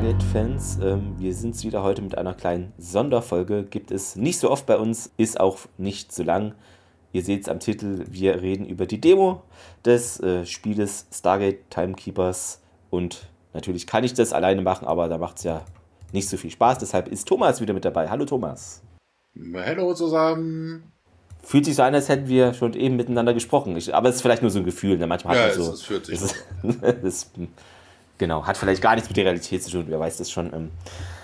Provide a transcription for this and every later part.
Stargate-Fans, ähm, wir sind wieder heute mit einer kleinen Sonderfolge. Gibt es nicht so oft bei uns, ist auch nicht so lang. Ihr seht es am Titel, wir reden über die Demo des äh, Spieles Stargate Timekeepers. Und natürlich kann ich das alleine machen, aber da macht es ja nicht so viel Spaß. Deshalb ist Thomas wieder mit dabei. Hallo Thomas. Hallo zusammen. Fühlt sich so an, als hätten wir schon eben miteinander gesprochen. Ich, aber es ist vielleicht nur so ein Gefühl. Ne? Manchmal ja, hat man so. Es, es fühlt sich. Es, es, Genau, hat vielleicht gar nichts mit der Realität zu tun, wer weiß das schon. Ähm,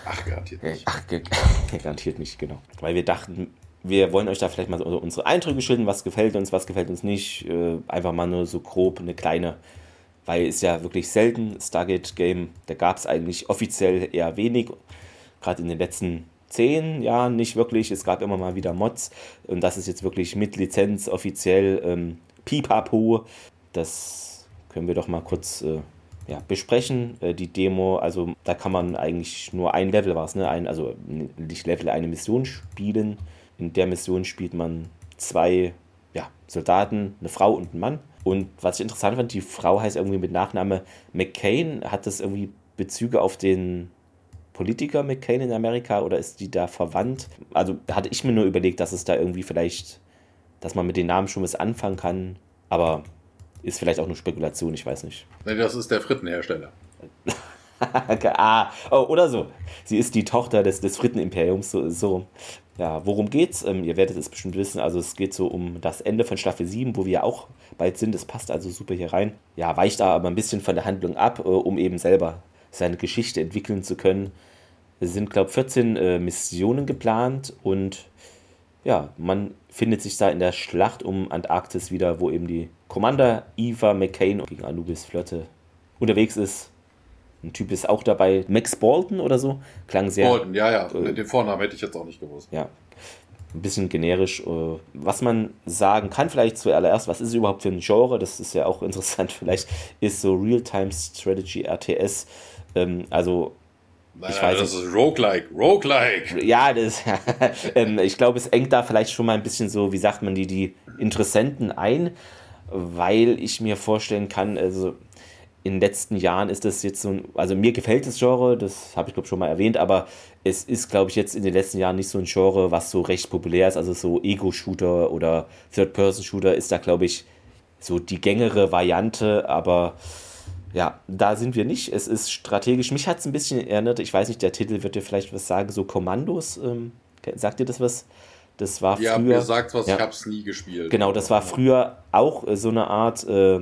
ach, garantiert nicht. Ach, garantiert nicht, genau. Weil wir dachten, wir wollen euch da vielleicht mal so unsere Eindrücke schildern, was gefällt uns, was gefällt uns nicht. Äh, einfach mal nur so grob eine kleine, weil es ja wirklich selten Stargate-Game, da gab es eigentlich offiziell eher wenig. Gerade in den letzten zehn Jahren nicht wirklich. Es gab immer mal wieder Mods und das ist jetzt wirklich mit Lizenz offiziell ähm, Pipapo. Das können wir doch mal kurz äh, ja, besprechen. Äh, die Demo, also da kann man eigentlich nur ein Level war es, ne? Ein, also nicht Level, eine Mission spielen. In der Mission spielt man zwei ja, Soldaten, eine Frau und einen Mann. Und was ich interessant fand, die Frau heißt irgendwie mit Nachname McCain. Hat das irgendwie Bezüge auf den Politiker McCain in Amerika oder ist die da verwandt? Also hatte ich mir nur überlegt, dass es da irgendwie vielleicht, dass man mit den Namen schon was anfangen kann. Aber ist vielleicht auch nur Spekulation, ich weiß nicht. Nee, das ist der Frittenhersteller. ah, oh, oder so. Sie ist die Tochter des, des Frittenimperiums, so, so. Ja, worum geht's? Ähm, ihr werdet es bestimmt wissen. Also es geht so um das Ende von Staffel 7, wo wir ja auch bald sind. Das passt also super hier rein. Ja, weicht da aber ein bisschen von der Handlung ab, äh, um eben selber seine Geschichte entwickeln zu können. Es sind, glaube ich, 14 äh, Missionen geplant und ja, man findet sich da in der Schlacht um Antarktis wieder, wo eben die Commander Eva McCain gegen Anubis Flotte unterwegs ist. Ein Typ ist auch dabei, Max Bolton oder so. Klang sehr. Bolton, ja, ja. Äh, Den Vornamen hätte ich jetzt auch nicht gewusst. Ja. Ein bisschen generisch. Äh, was man sagen kann, vielleicht zuallererst, was ist überhaupt für ein Genre? Das ist ja auch interessant, vielleicht, ist so Real-Time Strategy RTS. Ähm, also Nein, ich weiß das nicht. ist Roguelike, Roguelike. Ja, das, ähm, ich glaube, es engt da vielleicht schon mal ein bisschen so, wie sagt man, die, die Interessenten ein, weil ich mir vorstellen kann, also in den letzten Jahren ist das jetzt so ein, also mir gefällt das Genre, das habe ich glaube schon mal erwähnt, aber es ist glaube ich jetzt in den letzten Jahren nicht so ein Genre, was so recht populär ist, also so Ego-Shooter oder Third-Person-Shooter ist da glaube ich so die gängere Variante, aber ja, da sind wir nicht. Es ist strategisch. Mich hat es ein bisschen erinnert, ich weiß nicht, der Titel wird dir vielleicht was sagen, so Kommandos. Ähm, sagt dir das was? Das war ja, früher. mir sagt was, ja. ich habe es nie gespielt. Genau, das war früher auch äh, so eine Art, äh,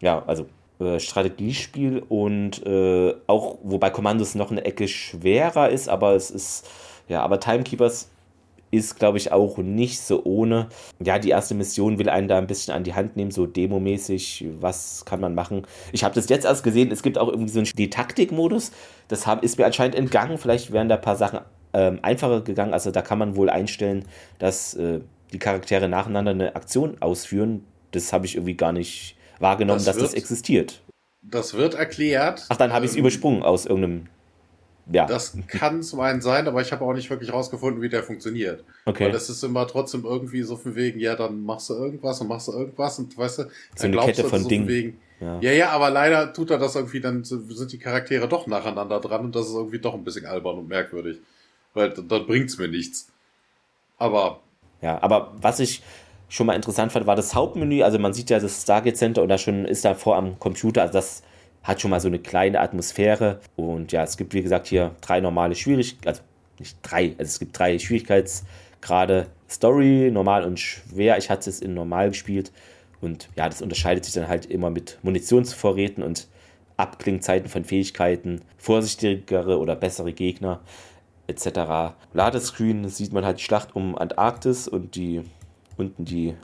ja, also äh, Strategiespiel und äh, auch, wobei Kommandos noch eine Ecke schwerer ist, aber es ist, ja, aber Timekeepers ist, glaube ich, auch nicht so ohne. Ja, die erste Mission will einen da ein bisschen an die Hand nehmen, so demomäßig, was kann man machen. Ich habe das jetzt erst gesehen, es gibt auch irgendwie so einen Taktikmodus, das hab, ist mir anscheinend entgangen, vielleicht wären da ein paar Sachen ähm, einfacher gegangen, also da kann man wohl einstellen, dass äh, die Charaktere nacheinander eine Aktion ausführen. Das habe ich irgendwie gar nicht wahrgenommen, das dass wird, das existiert. Das wird erklärt. Ach, dann habe ich es ähm, übersprungen aus irgendeinem ja. Das kann zum einen sein, aber ich habe auch nicht wirklich rausgefunden, wie der funktioniert. Okay. Weil das ist immer trotzdem irgendwie so von wegen, ja, dann machst du irgendwas und machst du irgendwas und weißt du, so eine Kette von so Dingen. Wegen, ja. ja, ja, aber leider tut er das irgendwie, dann sind die Charaktere doch nacheinander dran und das ist irgendwie doch ein bisschen albern und merkwürdig. Weil dann bringt's mir nichts. Aber. Ja, aber was ich schon mal interessant fand, war das Hauptmenü. Also man sieht ja das Stargate Center und da schon ist da vor am Computer, also das hat schon mal so eine kleine Atmosphäre. Und ja, es gibt, wie gesagt, hier drei normale Schwierigkeiten, also nicht drei, also es gibt drei Schwierigkeitsgrade. Story, normal und schwer. Ich hatte es in normal gespielt. Und ja, das unterscheidet sich dann halt immer mit Munitionsvorräten und Abklingzeiten von Fähigkeiten, vorsichtigere oder bessere Gegner etc. Ladescreen sieht man halt die Schlacht um Antarktis und die unten die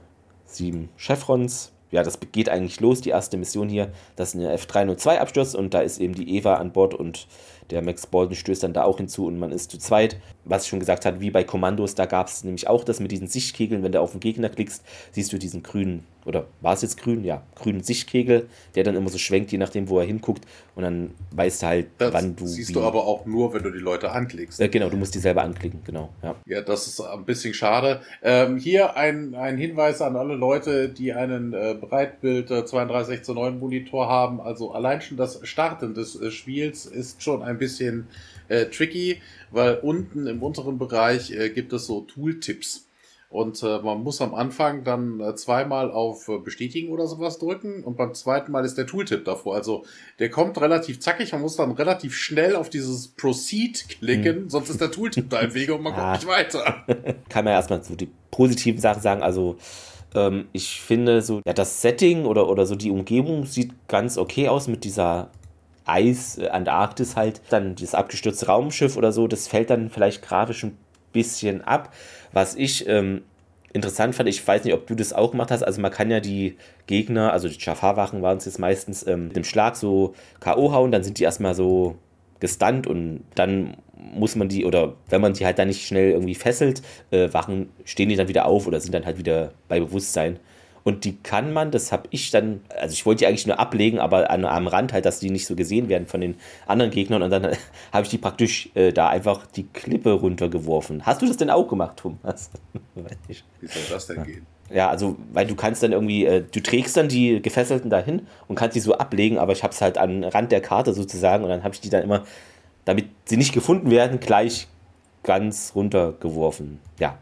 sieben Chevrons. Ja, das geht eigentlich los, die erste Mission hier, dass eine F302 abstürzt und da ist eben die Eva an Bord und der Max Bolton stößt dann da auch hinzu und man ist zu zweit. Was ich schon gesagt habe, wie bei Kommandos, da gab es nämlich auch das mit diesen Sichtkegeln. Wenn du auf den Gegner klickst, siehst du diesen grünen, oder war es jetzt grün? Ja, grünen Sichtkegel, der dann immer so schwenkt, je nachdem, wo er hinguckt. Und dann weißt du halt, Das wann du. siehst du aber auch nur, wenn du die Leute anklickst. Äh, genau, du musst die selber anklicken, genau. Ja. Ja, das ist ein bisschen schade. Ähm, hier ein, ein Hinweis an alle Leute, die einen äh, Breitbild äh, 32 zu 9 Monitor haben. Also allein schon das Starten des äh, Spiels ist schon ein bisschen äh, tricky, weil unten im unteren Bereich äh, gibt es so Tooltips. Und äh, man muss am Anfang dann äh, zweimal auf äh, Bestätigen oder sowas drücken und beim zweiten Mal ist der Tooltip davor. Also der kommt relativ zackig, man muss dann relativ schnell auf dieses Proceed klicken, sonst ist der Tooltip da im Wege und man Ah. kommt nicht weiter. kann man ja erstmal so die positiven Sachen sagen. Also, ähm, ich finde so, ja, das Setting oder, oder so die Umgebung sieht ganz okay aus mit dieser Eis, äh, Antarktis halt. Dann dieses abgestürzte Raumschiff oder so, das fällt dann vielleicht grafisch ein bisschen ab. Was ich ähm, interessant fand, ich weiß nicht, ob du das auch gemacht hast, also man kann ja die Gegner, also die Jafar-Wachen waren es jetzt meistens, ähm, mit dem Schlag so K.O. hauen, dann sind die erstmal so gestunt und dann muss man die, oder wenn man die halt dann nicht schnell irgendwie fesselt, äh, Wachen, stehen die dann wieder auf oder sind dann halt wieder bei Bewusstsein. Und die kann man, das habe ich dann, also ich wollte die eigentlich nur ablegen, aber an, am Rand halt, dass die nicht so gesehen werden von den anderen Gegnern. Und dann habe ich die praktisch äh, da einfach die Klippe runtergeworfen. Hast du das denn auch gemacht, Thomas? Weiß nicht. Wie soll das denn gehen? Ja, also, weil du kannst dann irgendwie, äh, du trägst dann die Gefesselten dahin und kannst die so ablegen, aber ich habe es halt am Rand der Karte sozusagen und dann habe ich die dann immer, damit sie nicht gefunden werden, gleich ganz runtergeworfen. Ja,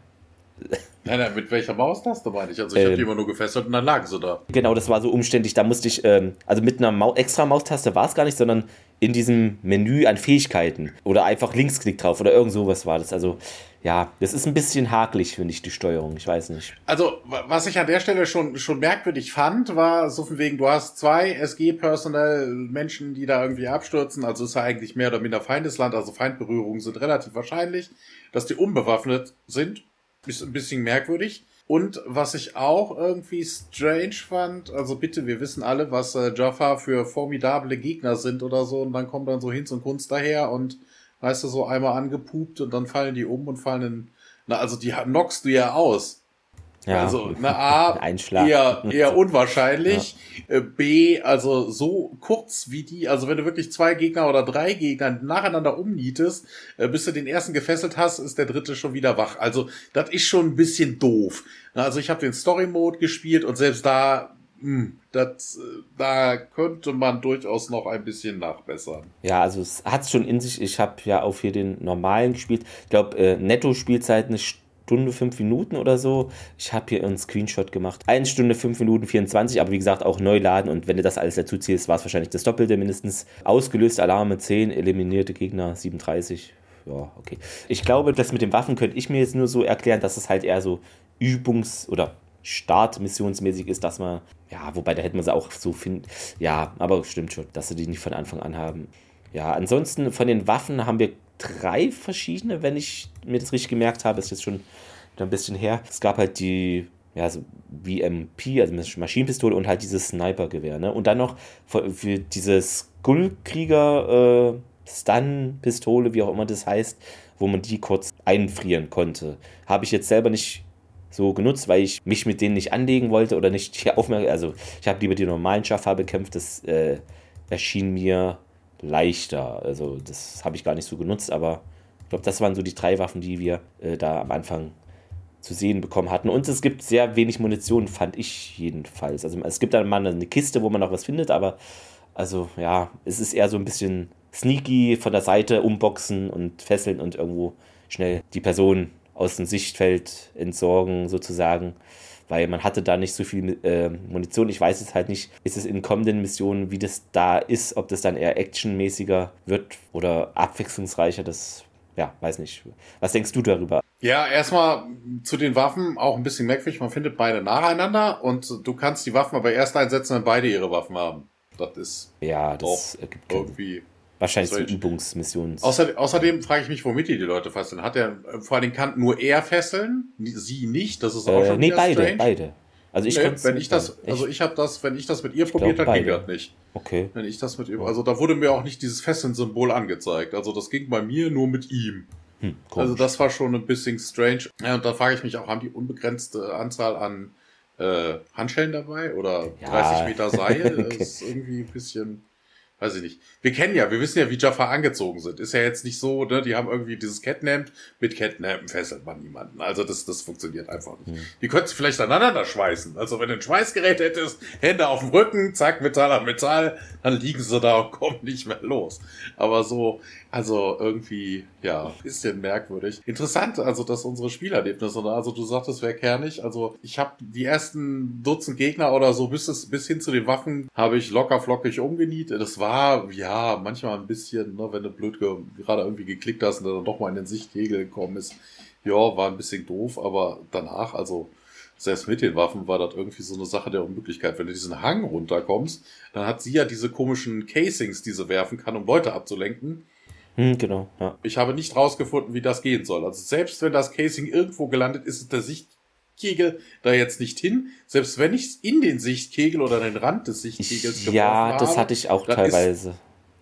Nein, nein, mit welcher Maustaste meine ich? Also ich habe Ähm. die immer nur gefesselt und dann lagen sie da. genau, das war so umständlich. Da musste ich, ähm, also mit einer Mau extra Maustaste war es gar nicht, sondern in diesem Menü an Fähigkeiten oder einfach Linksklick drauf oder irgend sowas war das. Also, ja, das ist ein bisschen hakelig, finde ich, die Steuerung. Ich weiß nicht. Also, wa- was ich an der Stelle schon, schon merkwürdig fand, war so von wegen, du hast zwei SG-Personal, Menschen, die da irgendwie abstürzen, also ist ja eigentlich mehr oder minder Feindesland, also Feindberührungen sind relativ wahrscheinlich. Dass die unbewaffnet sind, ein bisschen merkwürdig. Und was ich auch irgendwie strange fand, also bitte, wir wissen alle, was äh, Jaffa für formidable Gegner sind oder so, und dann kommt dann so Hinz und Kunst daher und weißt du, so einmal angepupt und dann fallen die um und fallen in, na, also die knockst du ja aus. Ja, Also, na A, Ein Schlag. eher, eher unwahrscheinlich. Äh, B, also so kurz wie die, also wenn du wirklich zwei Gegner oder drei Gegner nacheinander umnietest, äh, bis du den ersten gefesselt hast, ist der dritte schon wieder wach. Also, das ist schon ein bisschen doof. Also ich habe den Story-Mode gespielt und selbst da, mh, das, äh, da könnte man durchaus noch ein bisschen nachbessern. Ja, also es hat es schon in sich. Ich habe ja auch hier den normalen gespielt. Ich glaube, äh, Netto-Spielzeit eine Stunde, fünf Minuten oder so. Ich habe hier einen Screenshot gemacht. Eine Stunde, fünf Minuten, 24, aber wie gesagt, auch neu laden. Und wenn du das alles dazu ziehst, war es wahrscheinlich das Doppelte mindestens. Ausgelöst Alarme 10, eliminierte Gegner 37. Ja, okay. Ich glaube, das mit den Waffen könnte ich mir jetzt nur so erklären, dass es halt eher so Übungs- oder Startmissionsmäßig ist, dass man, ja, wobei da hätte man sie auch so finden, ja, aber stimmt schon, dass sie die nicht von Anfang an haben. Ja, ansonsten von den Waffen haben wir drei verschiedene, wenn ich mir das richtig gemerkt habe, ist jetzt schon ein bisschen her. Es gab halt die, ja, so VMP, also Maschinenpistole und halt dieses Snipergewehr, ne? Und dann noch für, für diese Skullkrieger äh, Stun-Pistole, wie auch immer das heißt, wo man die kurz einfrieren konnte. Habe ich jetzt selber nicht so genutzt, weil ich mich mit denen nicht anlegen wollte oder nicht hier aufmerksam. Also ich habe lieber die normalen Schaffer bekämpft. Das äh, erschien mir leichter. Also das habe ich gar nicht so genutzt, aber ich glaube, das waren so die drei Waffen, die wir äh, da am Anfang zu sehen bekommen hatten. Und es gibt sehr wenig Munition, fand ich jedenfalls. Also es gibt dann mal eine Kiste, wo man noch was findet, aber also ja, es ist eher so ein bisschen sneaky von der Seite umboxen und fesseln und irgendwo schnell die Person aus dem Sichtfeld entsorgen sozusagen, weil man hatte da nicht so viel äh, Munition. Ich weiß es halt nicht, ist es in kommenden Missionen, wie das da ist, ob das dann eher actionmäßiger wird oder abwechslungsreicher, das ja, weiß nicht. Was denkst du darüber? Ja, erstmal zu den Waffen auch ein bisschen merkwürdig. Man findet beide nacheinander und du kannst die Waffen aber erst einsetzen, wenn beide ihre Waffen haben. Das ist Ja, das ergibt irgendwie. Wahrscheinlich so strange. Übungsmissionen. Außer, außerdem frage ich mich, womit die die Leute fesseln. Hat er vor allem kann nur er fesseln, sie nicht. Das ist auch Äh, schon nee, beide, strange. beide. Also ich nee, wenn ich das, also ich habe das, wenn ich das mit ihr ich probiert habe, ging das nicht. Okay. Wenn ich das mit ihm, also da wurde mir auch nicht dieses Fesseln-Symbol angezeigt. Also das ging bei mir nur mit ihm. Hm, also das war schon ein bisschen strange. Ja, und da frage ich mich auch, haben die unbegrenzte Anzahl an äh, Handschellen dabei oder ja. 30 Meter Seil? okay. Das ist irgendwie ein bisschen weiß ich nicht. Wir kennen ja, wir wissen ja, wie Jafar angezogen sind. Ist ja jetzt nicht so, ne? Die haben irgendwie dieses Catnamp. Mit Catnamp fesselt man niemanden. Also das, das funktioniert einfach nicht. Mhm. Die könnten vielleicht aneinander schweißen. Also wenn du ein Schweißgerät hättest, Hände auf dem Rücken, zack, Metall an Metall, dann liegen sie da und kommen nicht mehr los. Aber so, also irgendwie, ja, bisschen merkwürdig. Interessant, also dass unsere Spielerlebnisse, also du sagtest, wäre kernig. Also ich habe die ersten Dutzend Gegner oder so bis, es, bis hin zu den Waffen habe ich locker flockig umgenietet. Das war, ja, manchmal ein bisschen, ne, wenn du blöd gerade irgendwie geklickt hast und dann doch mal in den Sichtkegel gekommen ist. Ja, war ein bisschen doof, aber danach, also selbst mit den Waffen war das irgendwie so eine Sache der Unmöglichkeit. Wenn du diesen Hang runterkommst, dann hat sie ja diese komischen Casings, die sie werfen kann, um Leute abzulenken. Hm, genau, ja. Ich habe nicht rausgefunden, wie das gehen soll. Also selbst wenn das Casing irgendwo gelandet ist, ist der Sichtkegel da jetzt nicht hin. Selbst wenn ich es in den Sichtkegel oder den Rand des Sichtkegels geworfen Ja, das hatte ich auch teilweise.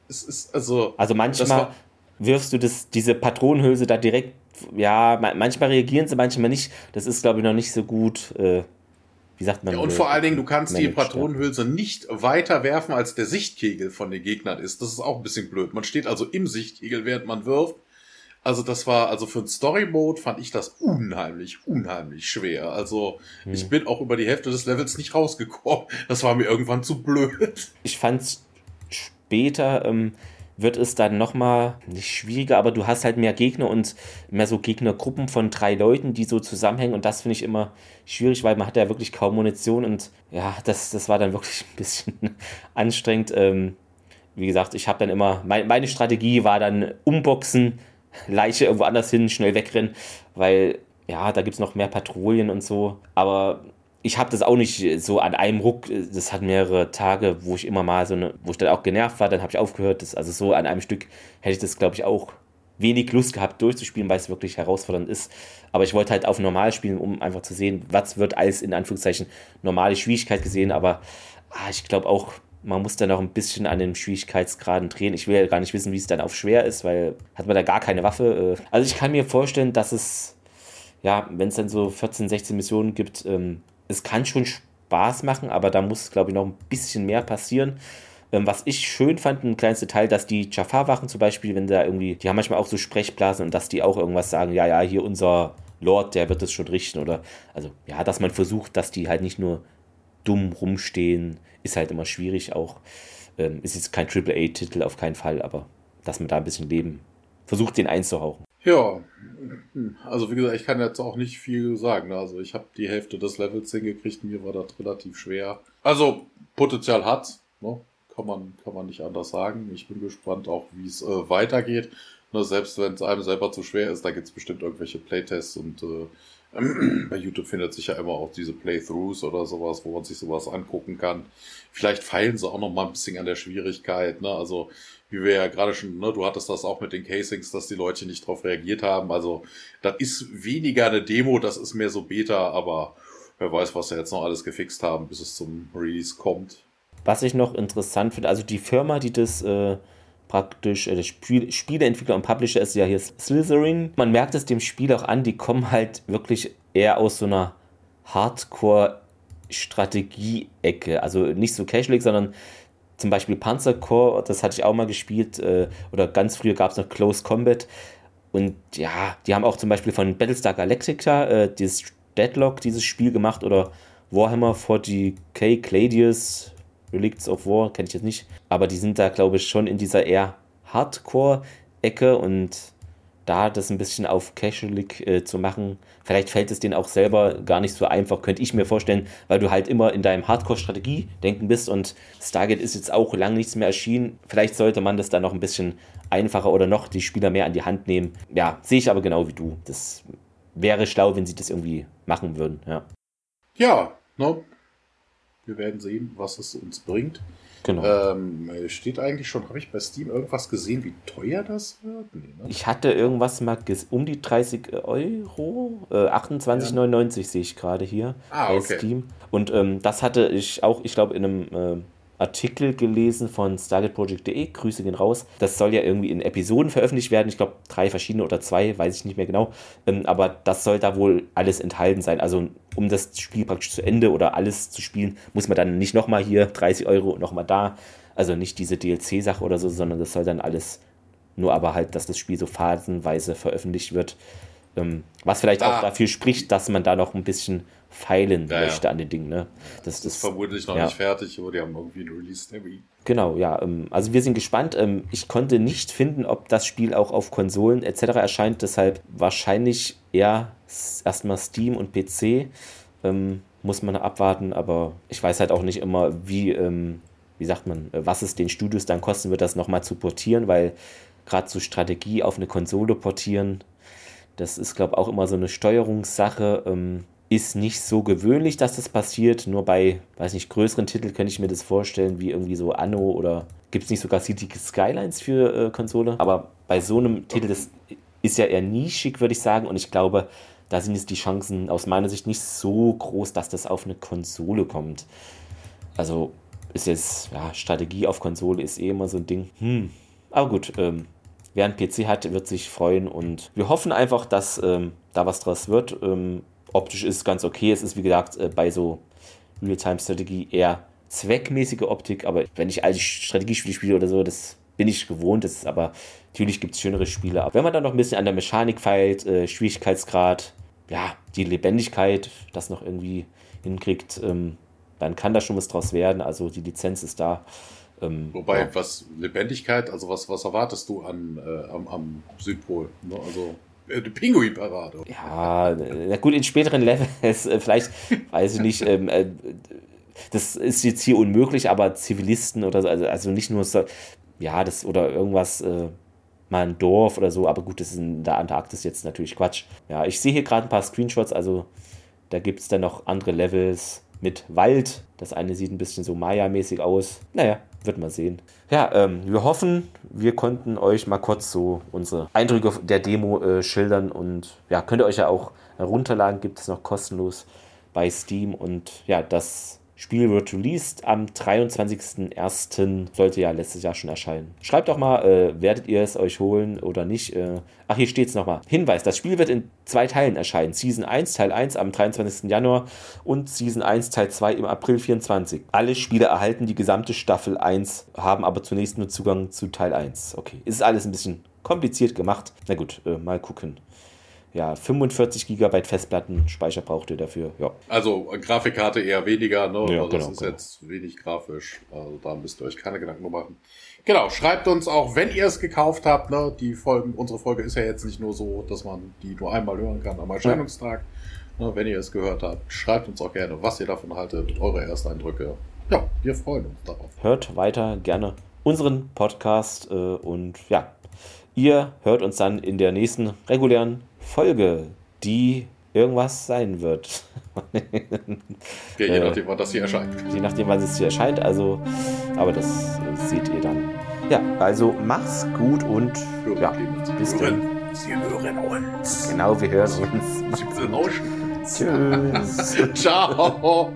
Ist, es ist also. Also manchmal wirfst du das, diese Patronenhülse da direkt. Ja, manchmal reagieren sie, manchmal nicht. Das ist, glaube ich, noch nicht so gut. Äh, wie sagt man? Ja, und vor allen Dingen, du kannst managed, die Patronenhülse ja. nicht weiter werfen, als der Sichtkegel von den Gegnern ist. Das ist auch ein bisschen blöd. Man steht also im Sichtkegel, während man wirft. Also das war, also für ein Story-Mode fand ich das unheimlich, unheimlich schwer. Also hm. ich bin auch über die Hälfte des Levels nicht rausgekommen. Das war mir irgendwann zu blöd. Ich fand's später, ähm, wird es dann nochmal nicht schwieriger, aber du hast halt mehr Gegner und mehr so Gegnergruppen von drei Leuten, die so zusammenhängen und das finde ich immer schwierig, weil man hat ja wirklich kaum Munition und ja, das, das war dann wirklich ein bisschen anstrengend. Ähm, wie gesagt, ich habe dann immer, mein, meine Strategie war dann umboxen, Leiche irgendwo anders hin, schnell wegrennen, weil ja, da gibt es noch mehr Patrouillen und so, aber ich habe das auch nicht so an einem Ruck, das hat mehrere Tage, wo ich immer mal so eine, wo ich dann auch genervt war, dann habe ich aufgehört. Das, also so an einem Stück hätte ich das, glaube ich, auch wenig Lust gehabt durchzuspielen, weil es wirklich herausfordernd ist. Aber ich wollte halt auf normal spielen, um einfach zu sehen, was wird als in Anführungszeichen normale Schwierigkeit gesehen. Aber ah, ich glaube auch, man muss dann auch ein bisschen an den Schwierigkeitsgraden drehen. Ich will ja gar nicht wissen, wie es dann auf schwer ist, weil hat man da gar keine Waffe. Äh. Also ich kann mir vorstellen, dass es, ja, wenn es dann so 14, 16 Missionen gibt, ähm, es kann schon Spaß machen, aber da muss, glaube ich, noch ein bisschen mehr passieren. Ähm, was ich schön fand, ein kleines Detail, dass die Jafar-Wachen zum Beispiel, wenn da irgendwie, die haben manchmal auch so Sprechblasen und dass die auch irgendwas sagen, ja, ja, hier unser Lord, der wird es schon richten oder, also ja, dass man versucht, dass die halt nicht nur dumm rumstehen, ist halt immer schwierig auch. Ähm, ist jetzt kein AAA-Titel auf keinen Fall, aber dass man da ein bisschen Leben versucht, den einzuhauchen. Ja, also wie gesagt, ich kann jetzt auch nicht viel sagen. Also ich habe die Hälfte des Levels hingekriegt, mir war das relativ schwer. Also Potenzial hat's, ne? kann, man, kann man nicht anders sagen. Ich bin gespannt auch, wie es äh, weitergeht. Ne, selbst wenn es einem selber zu schwer ist, da gibt es bestimmt irgendwelche Playtests und äh, bei YouTube findet sich ja immer auch diese Playthroughs oder sowas, wo man sich sowas angucken kann. Vielleicht feilen sie auch noch mal ein bisschen an der Schwierigkeit. Ne? Also wie wir ja gerade schon, ne, du hattest das auch mit den Casings, dass die Leute nicht drauf reagiert haben. Also das ist weniger eine Demo, das ist mehr so Beta, aber wer weiß, was sie jetzt noch alles gefixt haben, bis es zum Release kommt. Was ich noch interessant finde, also die Firma, die das äh, praktisch äh, Spiel, Spieleentwickler und Publisher ist ja hier Slytherin. Man merkt es dem Spiel auch an, die kommen halt wirklich eher aus so einer Hardcore-Strategie-Ecke. Also nicht so casual, sondern zum Beispiel Panzercore, das hatte ich auch mal gespielt. Äh, oder ganz früher gab es noch Close Combat. Und ja, die haben auch zum Beispiel von Battlestar Galactica äh, dieses Deadlock, dieses Spiel gemacht. Oder Warhammer 40k Gladius Relicts of War, kenne ich jetzt nicht. Aber die sind da, glaube ich, schon in dieser eher Hardcore-Ecke und da das ein bisschen auf Casualik äh, zu machen, vielleicht fällt es denen auch selber gar nicht so einfach, könnte ich mir vorstellen, weil du halt immer in deinem Hardcore-Strategie-Denken bist und Stargate ist jetzt auch lang nichts mehr erschienen. Vielleicht sollte man das dann noch ein bisschen einfacher oder noch die Spieler mehr an die Hand nehmen. Ja, sehe ich aber genau wie du. Das wäre schlau, wenn sie das irgendwie machen würden, ja. Ja, ne? Wir werden sehen, was es uns bringt. Genau. Ähm, steht eigentlich schon, habe ich bei Steam irgendwas gesehen, wie teuer das wird? Nee, ne? Ich hatte irgendwas mal um die 30 Euro, äh, 28,99 sehe ich gerade hier Ah, bei okay. Steam. Und ähm, das hatte ich auch, ich glaube, in einem äh, Artikel gelesen von StargateProject.de. Grüße gehen raus. Das soll ja irgendwie in Episoden veröffentlicht werden. Ich glaube, drei verschiedene oder zwei, weiß ich nicht mehr genau. Ähm, aber das soll da wohl alles enthalten sein. Also, um das Spiel praktisch zu Ende oder alles zu spielen, muss man dann nicht nochmal hier 30 Euro und nochmal da. Also nicht diese DLC-Sache oder so, sondern das soll dann alles nur aber halt, dass das Spiel so phasenweise veröffentlicht wird. Ähm, was vielleicht Ah. auch dafür spricht, dass man da noch ein bisschen feilen Ja, ja. möchte an den Dingen. Ne? Das, Das ist vermutlich noch ja. nicht fertig, aber die haben irgendwie einen Release-Termin. genau, ja. Ähm, also wir sind gespannt. Ähm, ich konnte nicht finden, ob das Spiel auch auf Konsolen etc. erscheint. Deshalb wahrscheinlich eher erstmal Steam und PC. Ähm, muss man abwarten, aber ich weiß halt auch nicht immer, wie, wie sagt man, äh, was es den Studios dann kosten wird, das nochmal zu portieren, weil gerade so Strategie auf eine Konsole portieren, das ist, glaube ich, auch immer so eine Steuerungssache. Ähm, ist nicht so gewöhnlich, dass das passiert. Nur bei, weiß nicht, größeren Titeln könnte ich mir das vorstellen, wie irgendwie so Anno oder gibt es nicht sogar City Skylines für äh, Konsole? Aber bei so einem Titel, das ist ja eher nischig, würde ich sagen. Und ich glaube, da sind jetzt die Chancen aus meiner Sicht nicht so groß, dass das auf eine Konsole kommt. Also ist jetzt, ja, Strategie auf Konsole ist eh immer so ein Ding. Hm. Aber gut, ähm, wer einen PC hat, wird sich freuen und wir hoffen einfach, dass ähm, da was draus wird. Ähm, optisch ist es ganz okay. Es ist, wie gesagt, äh, bei so Real-Time-Strategie eher zweckmäßige Optik, aber wenn ich alte Strategiespiele spiele oder so, das bin ich gewohnt. Das ist aber natürlich gibt es schönere Spiele. Aber wenn man dann noch ein bisschen an der Mechanik feilt, äh, Schwierigkeitsgrad, ja, die Lebendigkeit, das noch irgendwie hinkriegt, ähm, dann kann da schon was draus werden. Also die Lizenz ist da. Ähm, Wobei, ja. was Lebendigkeit, also was, was erwartest du an, äh, am, am Südpol? Ne? Also äh, die Pinguinparade. Ja, na gut, in späteren Levels, äh, vielleicht, weiß ich nicht, ähm, äh, das ist jetzt hier unmöglich, aber Zivilisten oder so, also, also nicht nur so, ja, das oder irgendwas, äh, mal ein Dorf oder so, aber gut, das ist in der Antarktis jetzt natürlich Quatsch. Ja, ich sehe hier gerade ein paar Screenshots, also da gibt es dann noch andere Levels mit Wald. Das eine sieht ein bisschen so Maya-mäßig aus. Naja, wird mal sehen. Ja, ähm, wir hoffen, wir konnten euch mal kurz so unsere Eindrücke der Demo äh, schildern und ja, könnt ihr euch ja auch herunterladen, gibt es noch kostenlos bei Steam und ja, das Spiel wird released am 23.01. Sollte ja letztes Jahr schon erscheinen. Schreibt doch mal, äh, werdet ihr es euch holen oder nicht? Äh, ach, hier steht es nochmal. Hinweis, das Spiel wird in zwei Teilen erscheinen. Season 1, Teil 1 am 23. Januar und Season 1, Teil 2 im April 24. Alle Spiele erhalten die gesamte Staffel 1, haben aber zunächst nur Zugang zu Teil 1. Okay, ist alles ein bisschen kompliziert gemacht. Na gut, äh, mal gucken. Ja, 45 GB Festplatten Speicher braucht ihr dafür. Ja. Also Grafikkarte eher weniger, ne? Ja, also genau, das ist genau. jetzt wenig grafisch. Also da müsst ihr euch keine Gedanken machen. Genau, schreibt uns auch, wenn ihr es gekauft habt, ne? Die Folgen, unsere Folge ist ja jetzt nicht nur so, dass man die nur einmal hören kann am Erscheinungstag. Ne, wenn ihr es gehört habt, schreibt uns auch gerne, was ihr davon haltet, eure Ersteindrücke. Ja, wir freuen uns darauf. hört weiter gerne unseren Podcast äh, und ja, ihr hört uns dann in der nächsten regulären Folge, die irgendwas sein wird. Ja, je Äh, nachdem, wann das hier erscheint. Je nachdem, wann es hier erscheint, also, aber das seht ihr dann. Ja, also mach's gut und Hören, ja, bis dann. hören, Sie hören uns. Genau, wir hören uns. Sie uns. Tschüss. Ciao.